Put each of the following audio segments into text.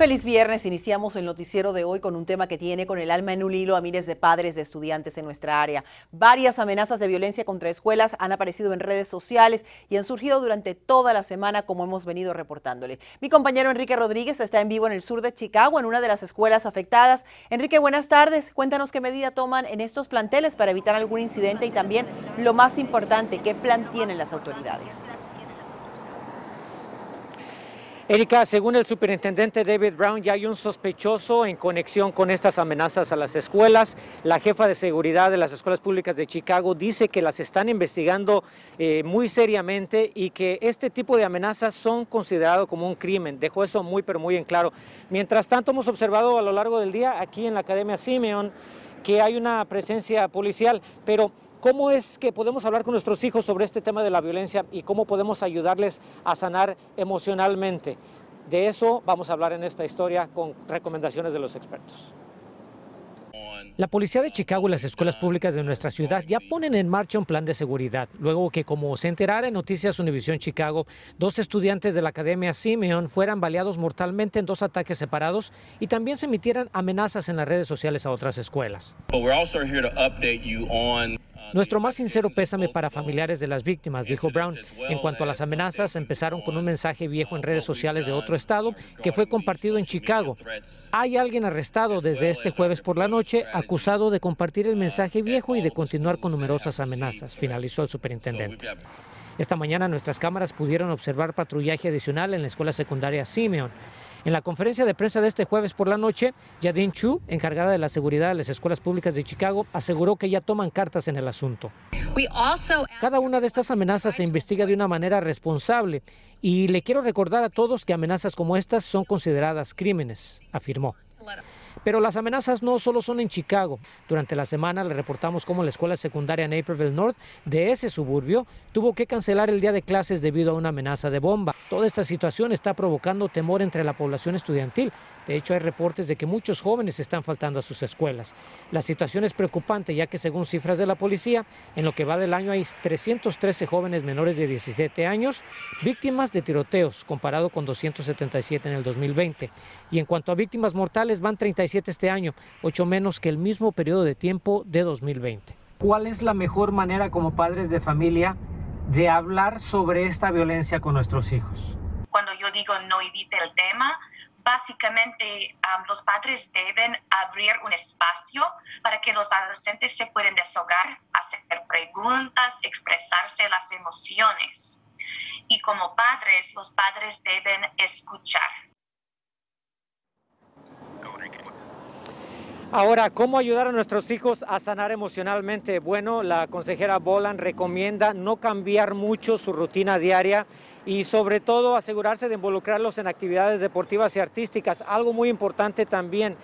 Feliz viernes, iniciamos el noticiero de hoy con un tema que tiene con el alma en un hilo a miles de padres de estudiantes en nuestra área. Varias amenazas de violencia contra escuelas han aparecido en redes sociales y han surgido durante toda la semana como hemos venido reportándole. Mi compañero Enrique Rodríguez está en vivo en el sur de Chicago, en una de las escuelas afectadas. Enrique, buenas tardes. Cuéntanos qué medida toman en estos planteles para evitar algún incidente y también, lo más importante, qué plan tienen las autoridades. Erika, según el superintendente David Brown, ya hay un sospechoso en conexión con estas amenazas a las escuelas. La jefa de seguridad de las escuelas públicas de Chicago dice que las están investigando eh, muy seriamente y que este tipo de amenazas son considerados como un crimen. Dejó eso muy, pero muy en claro. Mientras tanto, hemos observado a lo largo del día aquí en la Academia Simeon que hay una presencia policial, pero ¿Cómo es que podemos hablar con nuestros hijos sobre este tema de la violencia y cómo podemos ayudarles a sanar emocionalmente? De eso vamos a hablar en esta historia con recomendaciones de los expertos. La policía de Chicago y las escuelas públicas de nuestra ciudad ya ponen en marcha un plan de seguridad, luego que, como se enterara en Noticias Univisión Chicago, dos estudiantes de la Academia Simeon fueran baleados mortalmente en dos ataques separados y también se emitieran amenazas en las redes sociales a otras escuelas. Nuestro más sincero pésame para familiares de las víctimas, dijo Brown. En cuanto a las amenazas, empezaron con un mensaje viejo en redes sociales de otro estado que fue compartido en Chicago. Hay alguien arrestado desde este jueves por la noche acusado de compartir el mensaje viejo y de continuar con numerosas amenazas, finalizó el superintendente. Esta mañana nuestras cámaras pudieron observar patrullaje adicional en la escuela secundaria Simeon. En la conferencia de prensa de este jueves por la noche, Yadin Chu, encargada de la seguridad de las escuelas públicas de Chicago, aseguró que ya toman cartas en el asunto. Cada una de estas amenazas se investiga de una manera responsable y le quiero recordar a todos que amenazas como estas son consideradas crímenes, afirmó. Pero las amenazas no solo son en Chicago. Durante la semana le reportamos cómo la escuela secundaria Naperville North de ese suburbio tuvo que cancelar el día de clases debido a una amenaza de bomba. Toda esta situación está provocando temor entre la población estudiantil. De hecho, hay reportes de que muchos jóvenes están faltando a sus escuelas. La situación es preocupante ya que según cifras de la policía, en lo que va del año hay 313 jóvenes menores de 17 años víctimas de tiroteos, comparado con 277 en el 2020. Y en cuanto a víctimas mortales, van 37 este año, 8 menos que el mismo periodo de tiempo de 2020. ¿Cuál es la mejor manera como padres de familia de hablar sobre esta violencia con nuestros hijos? Cuando yo digo no evite el tema, básicamente um, los padres deben abrir un espacio para que los adolescentes se puedan desahogar, hacer preguntas, expresarse las emociones. Y como padres, los padres deben escuchar. Ahora, ¿cómo ayudar a nuestros hijos a sanar emocionalmente? Bueno, la consejera Bolan recomienda no cambiar mucho su rutina diaria y sobre todo asegurarse de involucrarlos en actividades deportivas y artísticas. Algo muy importante también,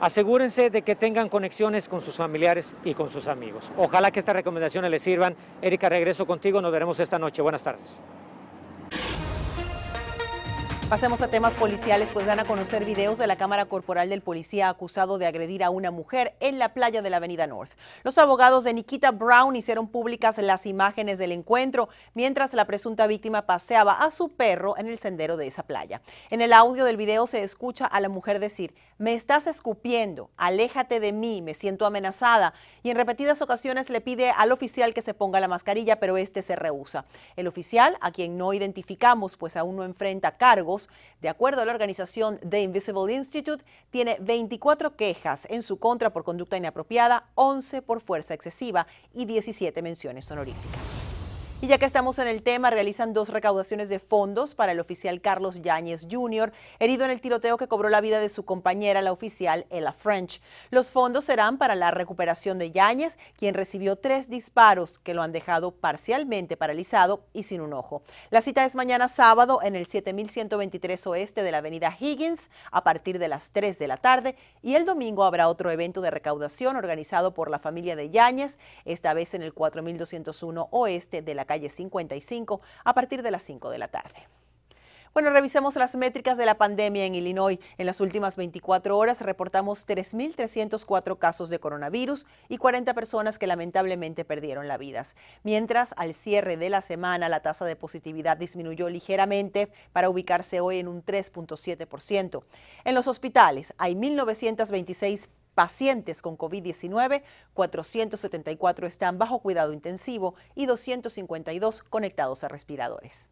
asegúrense de que tengan conexiones con sus familiares y con sus amigos. Ojalá que estas recomendaciones les sirvan. Erika, regreso contigo, nos veremos esta noche. Buenas tardes. Pasemos a temas policiales, pues dan a conocer videos de la cámara corporal del policía acusado de agredir a una mujer en la playa de la Avenida North. Los abogados de Nikita Brown hicieron públicas las imágenes del encuentro mientras la presunta víctima paseaba a su perro en el sendero de esa playa. En el audio del video se escucha a la mujer decir, me estás escupiendo, aléjate de mí, me siento amenazada. Y en repetidas ocasiones le pide al oficial que se ponga la mascarilla, pero este se rehúsa. El oficial, a quien no identificamos, pues aún no enfrenta cargos, de acuerdo a la organización The Invisible Institute, tiene 24 quejas en su contra por conducta inapropiada, 11 por fuerza excesiva y 17 menciones honoríficas. Y ya que estamos en el tema, realizan dos recaudaciones de fondos para el oficial Carlos Yáñez Jr., herido en el tiroteo que cobró la vida de su compañera, la oficial Ella French. Los fondos serán para la recuperación de Yáñez, quien recibió tres disparos que lo han dejado parcialmente paralizado y sin un ojo. La cita es mañana sábado en el 7123 oeste de la avenida Higgins a partir de las 3 de la tarde y el domingo habrá otro evento de recaudación organizado por la familia de Yáñez, esta vez en el 4201 oeste de la calle 55 a partir de las 5 de la tarde. Bueno, revisemos las métricas de la pandemia en Illinois. En las últimas 24 horas reportamos 3.304 casos de coronavirus y 40 personas que lamentablemente perdieron la vida. Mientras, al cierre de la semana, la tasa de positividad disminuyó ligeramente para ubicarse hoy en un 3.7%. En los hospitales hay 1.926 pacientes con COVID-19, 474 están bajo cuidado intensivo y 252 conectados a respiradores.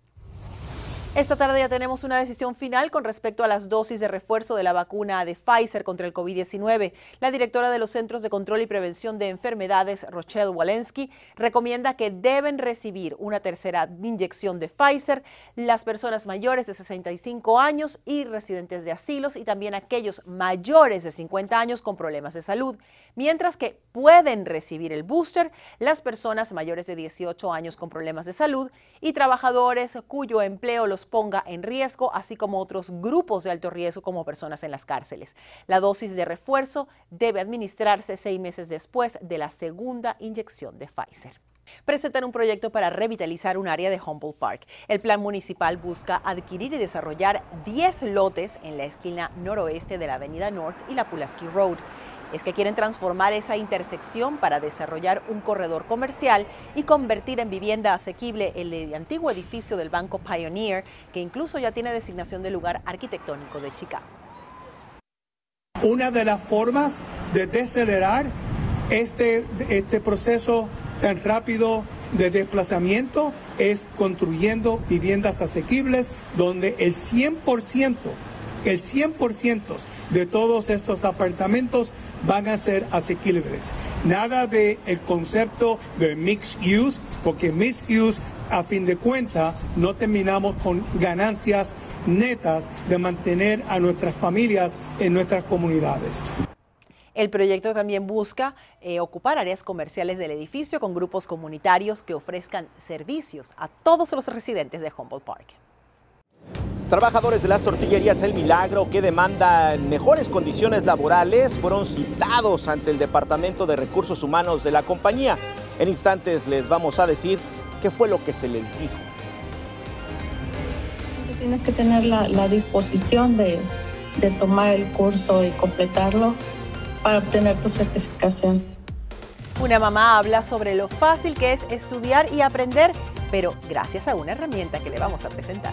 Esta tarde ya tenemos una decisión final con respecto a las dosis de refuerzo de la vacuna de Pfizer contra el COVID-19. La directora de los Centros de Control y Prevención de Enfermedades, Rochelle Walensky, recomienda que deben recibir una tercera inyección de Pfizer las personas mayores de 65 años y residentes de asilos y también aquellos mayores de 50 años con problemas de salud, mientras que pueden recibir el booster las personas mayores de 18 años con problemas de salud y trabajadores cuyo empleo ponga en riesgo, así como otros grupos de alto riesgo como personas en las cárceles. La dosis de refuerzo debe administrarse seis meses después de la segunda inyección de Pfizer presentan un proyecto para revitalizar un área de Humboldt Park. El plan municipal busca adquirir y desarrollar 10 lotes en la esquina noroeste de la Avenida North y la Pulaski Road es que quieren transformar esa intersección para desarrollar un corredor comercial y convertir en vivienda asequible el antiguo edificio del Banco Pioneer, que incluso ya tiene designación de lugar arquitectónico de Chicago. Una de las formas de decelerar este, este proceso tan rápido de desplazamiento es construyendo viviendas asequibles donde el 100% el 100% de todos estos apartamentos van a ser asequibles. Nada de el concepto de mixed use, porque mixed use a fin de cuentas no terminamos con ganancias netas de mantener a nuestras familias en nuestras comunidades. El proyecto también busca eh, ocupar áreas comerciales del edificio con grupos comunitarios que ofrezcan servicios a todos los residentes de Humboldt Park. Trabajadores de las tortillerías El Milagro que demandan mejores condiciones laborales fueron citados ante el Departamento de Recursos Humanos de la compañía. En instantes les vamos a decir qué fue lo que se les dijo. Tienes que tener la, disposición de, de tomar el curso y completarlo para obtener tu certificación. Una mamá habla sobre lo fácil que es estudiar y aprender, pero gracias a una herramienta que le vamos a presentar.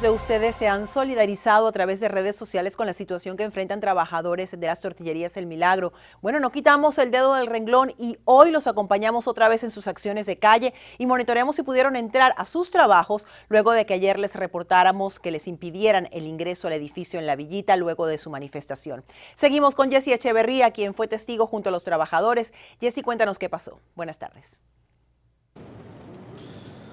De ustedes se han solidarizado a través de redes sociales con la situación que enfrentan trabajadores de las tortillerías El Milagro. Bueno, no quitamos el dedo del renglón y hoy los acompañamos otra vez en sus acciones de calle y monitoreamos si pudieron entrar a sus trabajos luego de que ayer les reportáramos que les impidieran el ingreso al edificio en la villita luego de su manifestación. Seguimos con Jesse Echeverría, quien fue testigo junto a los trabajadores. Jesse, cuéntanos qué pasó. Buenas tardes.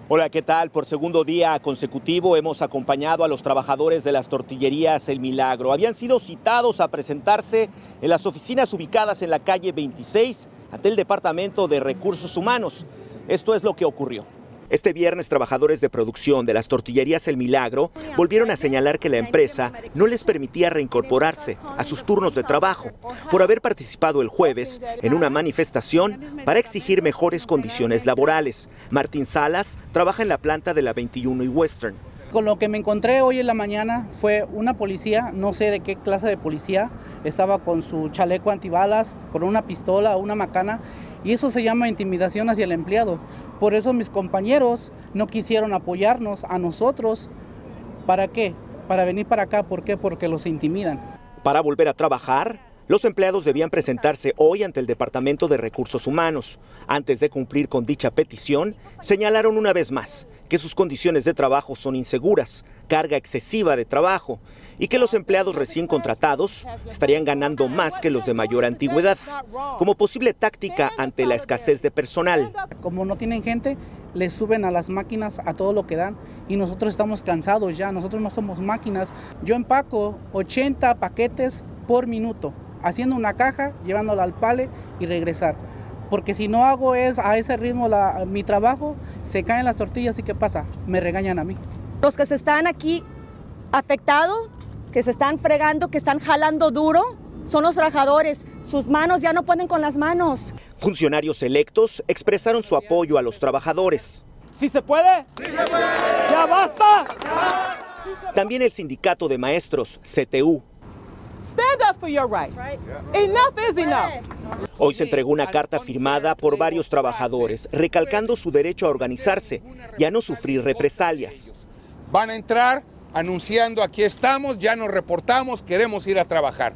Hola, ¿qué tal? Por segundo día consecutivo hemos acompañado a los trabajadores de las tortillerías El Milagro. Habían sido citados a presentarse en las oficinas ubicadas en la calle 26 ante el Departamento de Recursos Humanos. Esto es lo que ocurrió. Este viernes, trabajadores de producción de las tortillerías El Milagro volvieron a señalar que la empresa no les permitía reincorporarse a sus turnos de trabajo por haber participado el jueves en una manifestación para exigir mejores condiciones laborales. Martín Salas trabaja en la planta de la 21 y Western. Con lo que me encontré hoy en la mañana fue una policía, no sé de qué clase de policía, estaba con su chaleco antibalas, con una pistola una macana, y eso se llama intimidación hacia el empleado. Por eso mis compañeros no quisieron apoyarnos a nosotros. ¿Para qué? Para venir para acá. ¿Por qué? Porque los intimidan. Para volver a trabajar, los empleados debían presentarse hoy ante el Departamento de Recursos Humanos. Antes de cumplir con dicha petición, señalaron una vez más que sus condiciones de trabajo son inseguras, carga excesiva de trabajo y que los empleados recién contratados estarían ganando más que los de mayor antigüedad, como posible táctica ante la escasez de personal. Como no tienen gente, les suben a las máquinas a todo lo que dan y nosotros estamos cansados ya, nosotros no somos máquinas. Yo empaco 80 paquetes por minuto haciendo una caja, llevándola al pale y regresar. Porque si no hago es a ese ritmo mi trabajo, se caen las tortillas y ¿qué pasa? Me regañan a mí. Los que se están aquí afectado, que se están fregando, que están jalando duro, son los trabajadores. Sus manos ya no pueden con las manos. Funcionarios electos expresaron su apoyo a los trabajadores. ¿Sí se puede? ¡Sí se puede! ¡Ya basta! También el sindicato de maestros, CTU. Stand up for your right. Enough is enough. Hoy se entregó una carta firmada por varios trabajadores, recalcando su derecho a organizarse y a no sufrir represalias. Van a entrar anunciando aquí estamos, ya nos reportamos, queremos ir a trabajar.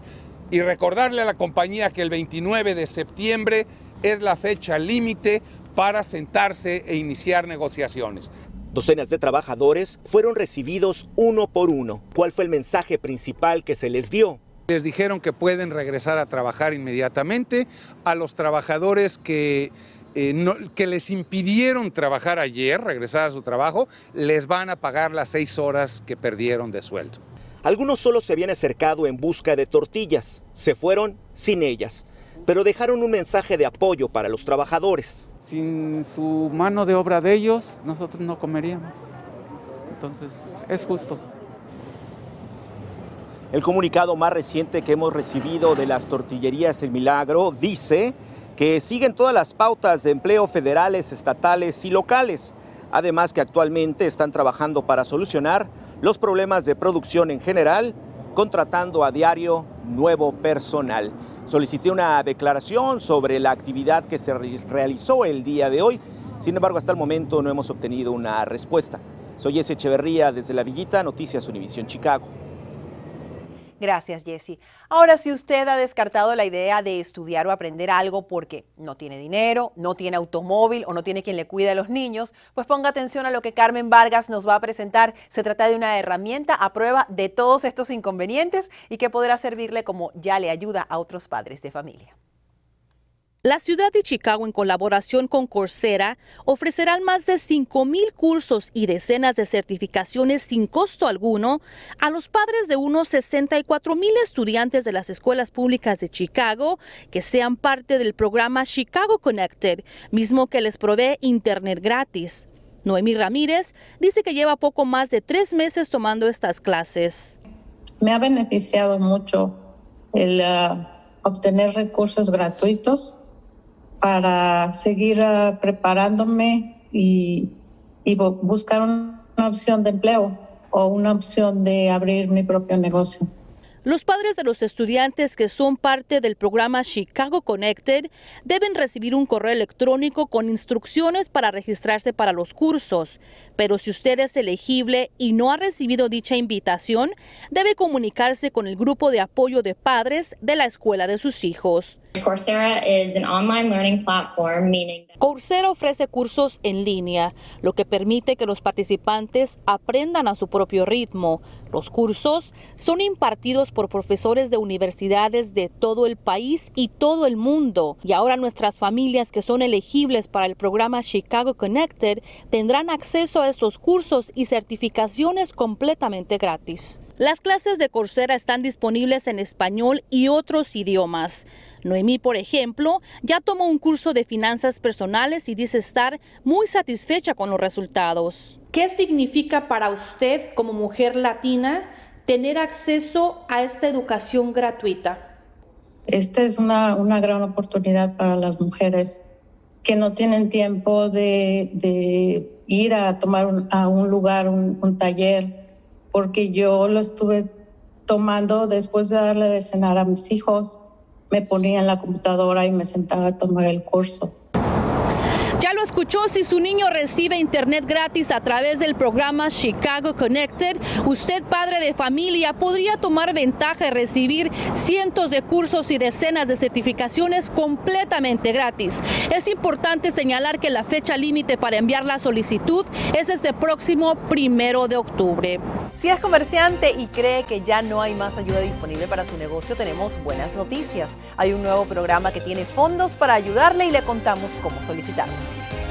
Y recordarle a la compañía que el 29 de septiembre es la fecha límite para sentarse e iniciar negociaciones. Docenas de trabajadores fueron recibidos uno por uno. ¿Cuál fue el mensaje principal que se les dio? Les dijeron que pueden regresar a trabajar inmediatamente. A los trabajadores que, eh, que les impidieron trabajar ayer, regresar a su trabajo, les van a pagar las seis horas que perdieron de sueldo. Algunos solo se habían acercado en busca de tortillas. Se fueron sin ellas, pero dejaron un mensaje de apoyo para los trabajadores. Sin su mano de obra de ellos, nosotros no comeríamos. Entonces, es justo. El comunicado más reciente que hemos recibido de las tortillerías El Milagro dice que siguen todas las pautas de empleo federales, estatales y locales. Además que actualmente están trabajando para solucionar los problemas de producción en general, contratando a diario nuevo personal. Solicité una declaración sobre la actividad que se realizó el día de hoy. Sin embargo, hasta el momento no hemos obtenido una respuesta. Soy Jesse Echeverría desde La Villita, Noticias Univisión Chicago. Gracias, Jesse. Ahora, si usted ha descartado la idea de estudiar o aprender algo porque no tiene dinero, no tiene automóvil o no tiene quien le cuide a los niños, pues ponga atención a lo que Carmen Vargas nos va a presentar. Se trata de una herramienta a prueba de todos estos inconvenientes y que podrá servirle como ya le ayuda a otros padres de familia. La ciudad de Chicago, en colaboración con Coursera, ofrecerán más de 5.000 cursos y decenas de certificaciones sin costo alguno a los padres de unos 64.000 estudiantes de las escuelas públicas de Chicago que sean parte del programa Chicago Connected, mismo que les provee Internet gratis. Noemí Ramírez dice que lleva poco más de tres meses tomando estas clases. Me ha beneficiado mucho el ah, obtener recursos gratuitos para seguir ah, preparándome y, y buscar una opción de empleo o una opción de abrir mi propio negocio. Los padres de los estudiantes que son parte del programa Chicago Connected deben recibir un correo electrónico con instrucciones para registrarse para los cursos. Pero si usted es elegible y no ha recibido dicha invitación, debe comunicarse con el grupo de apoyo de padres de la escuela de sus hijos. Coursera is an online learning platform, meaning Coursera ofrece cursos en línea, lo que permite que los participantes aprendan a su propio ritmo. Los cursos son impartidos por profesores de universidades de todo el país y todo el mundo. Y ahora nuestras familias que son elegibles para el programa Chicago Connected tendrán acceso a estos cursos y certificaciones completamente gratis. Las clases de Coursera están disponibles en español y otros idiomas. Noemí, por ejemplo, ya tomó un curso de finanzas personales y dice estar muy satisfecha con los resultados. ¿Qué significa para usted como mujer latina tener acceso a esta educación gratuita? Esta es una, gran oportunidad para las mujeres que no tienen tiempo de, ir a tomar a un lugar, un taller, porque yo lo estuve tomando después de darle de cenar a mis hijos me ponía en la computadora y me sentaba a tomar el curso. Escuchó, si su niño recibe internet gratis a través del programa Chicago Connected, usted padre de familia podría tomar ventaja y recibir cientos de cursos y decenas de certificaciones completamente gratis. Es importante señalar que la fecha límite para enviar la solicitud es este próximo primero de octubre. Si es comerciante y cree que ya no hay más ayuda disponible para su negocio, tenemos buenas noticias. Hay un nuevo programa que tiene fondos para ayudarle y le contamos cómo solicitarlos.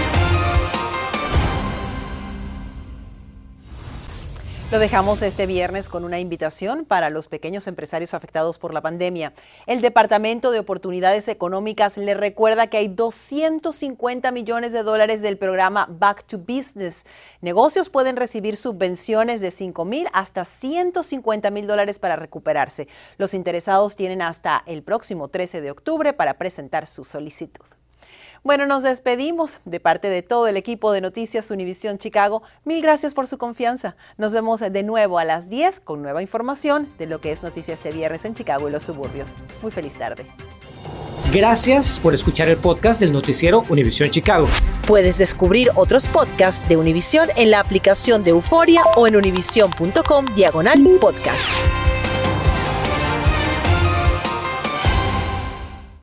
Lo dejamos este viernes con una invitación para los pequeños empresarios afectados por la pandemia. El Departamento de Oportunidades Económicas le recuerda que hay 250 millones de dólares del programa Back to Business. Negocios pueden recibir subvenciones de 5 mil hasta 150 mil dólares para recuperarse. Los interesados tienen hasta el próximo 13 de octubre para presentar su solicitud. Bueno, nos despedimos de parte de todo el equipo de Noticias Univisión Chicago. Mil gracias por su confianza. Nos vemos de nuevo a las 10 con nueva información de lo que es Noticias este viernes en Chicago y los suburbios. Muy feliz tarde. Gracias por escuchar el podcast del noticiero Univisión Chicago. Puedes descubrir otros podcasts de Univisión en la aplicación de Euforia o en univision.com diagonal podcast.